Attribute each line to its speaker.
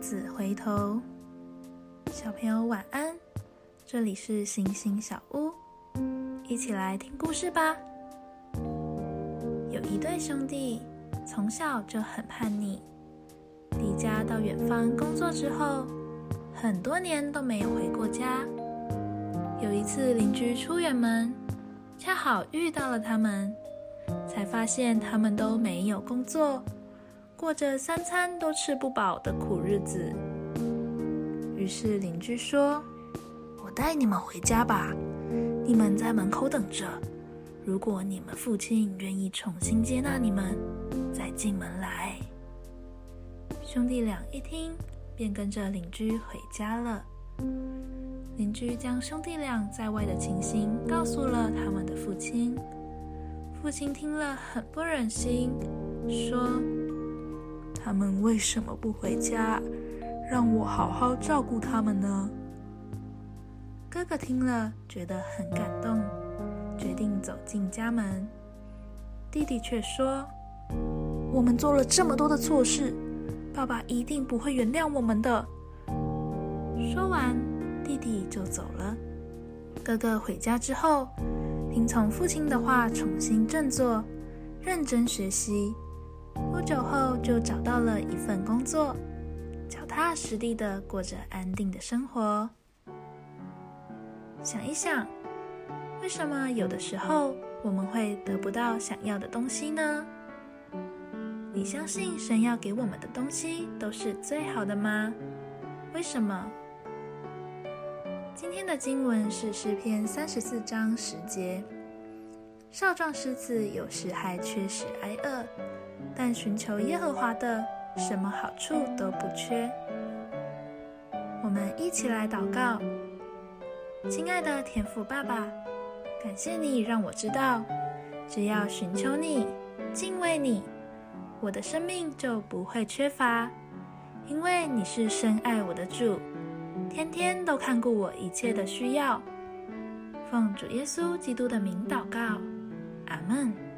Speaker 1: 子回头。小朋友晚安，这里是星星小屋，一起来听故事吧。有一对兄弟，从小就很叛逆，离家到远方工作之后，很多年都没有回过家。有一次邻居出远门，恰好遇到了他们，才发现他们都没有工作。过着三餐都吃不饱的苦日子，于是邻居说：“我带你们回家吧，你们在门口等着。如果你们父亲愿意重新接纳你们，再进门来。”兄弟俩一听，便跟着邻居回家了。邻居将兄弟俩在外的情形告诉了他们的父亲，父亲听了很不忍心，说。他们为什么不回家，让我好好照顾他们呢？哥哥听了觉得很感动，决定走进家门。弟弟却说：“我们做了这么多的错事，爸爸一定不会原谅我们的。”说完，弟弟就走了。哥哥回家之后，听从父亲的话，重新振作，认真学习。不久后，就找到了一份工作，脚踏实地的过着安定的生活。想一想，为什么有的时候我们会得不到想要的东西呢？你相信神要给我们的东西都是最好的吗？为什么？今天的经文是诗篇三十四章十节：少壮狮子有时还缺食挨饿。但寻求耶和华的，什么好处都不缺。我们一起来祷告，亲爱的天父爸爸，感谢你让我知道，只要寻求你、敬畏你，我的生命就不会缺乏，因为你是深爱我的主，天天都看顾我一切的需要。奉主耶稣基督的名祷告，阿门。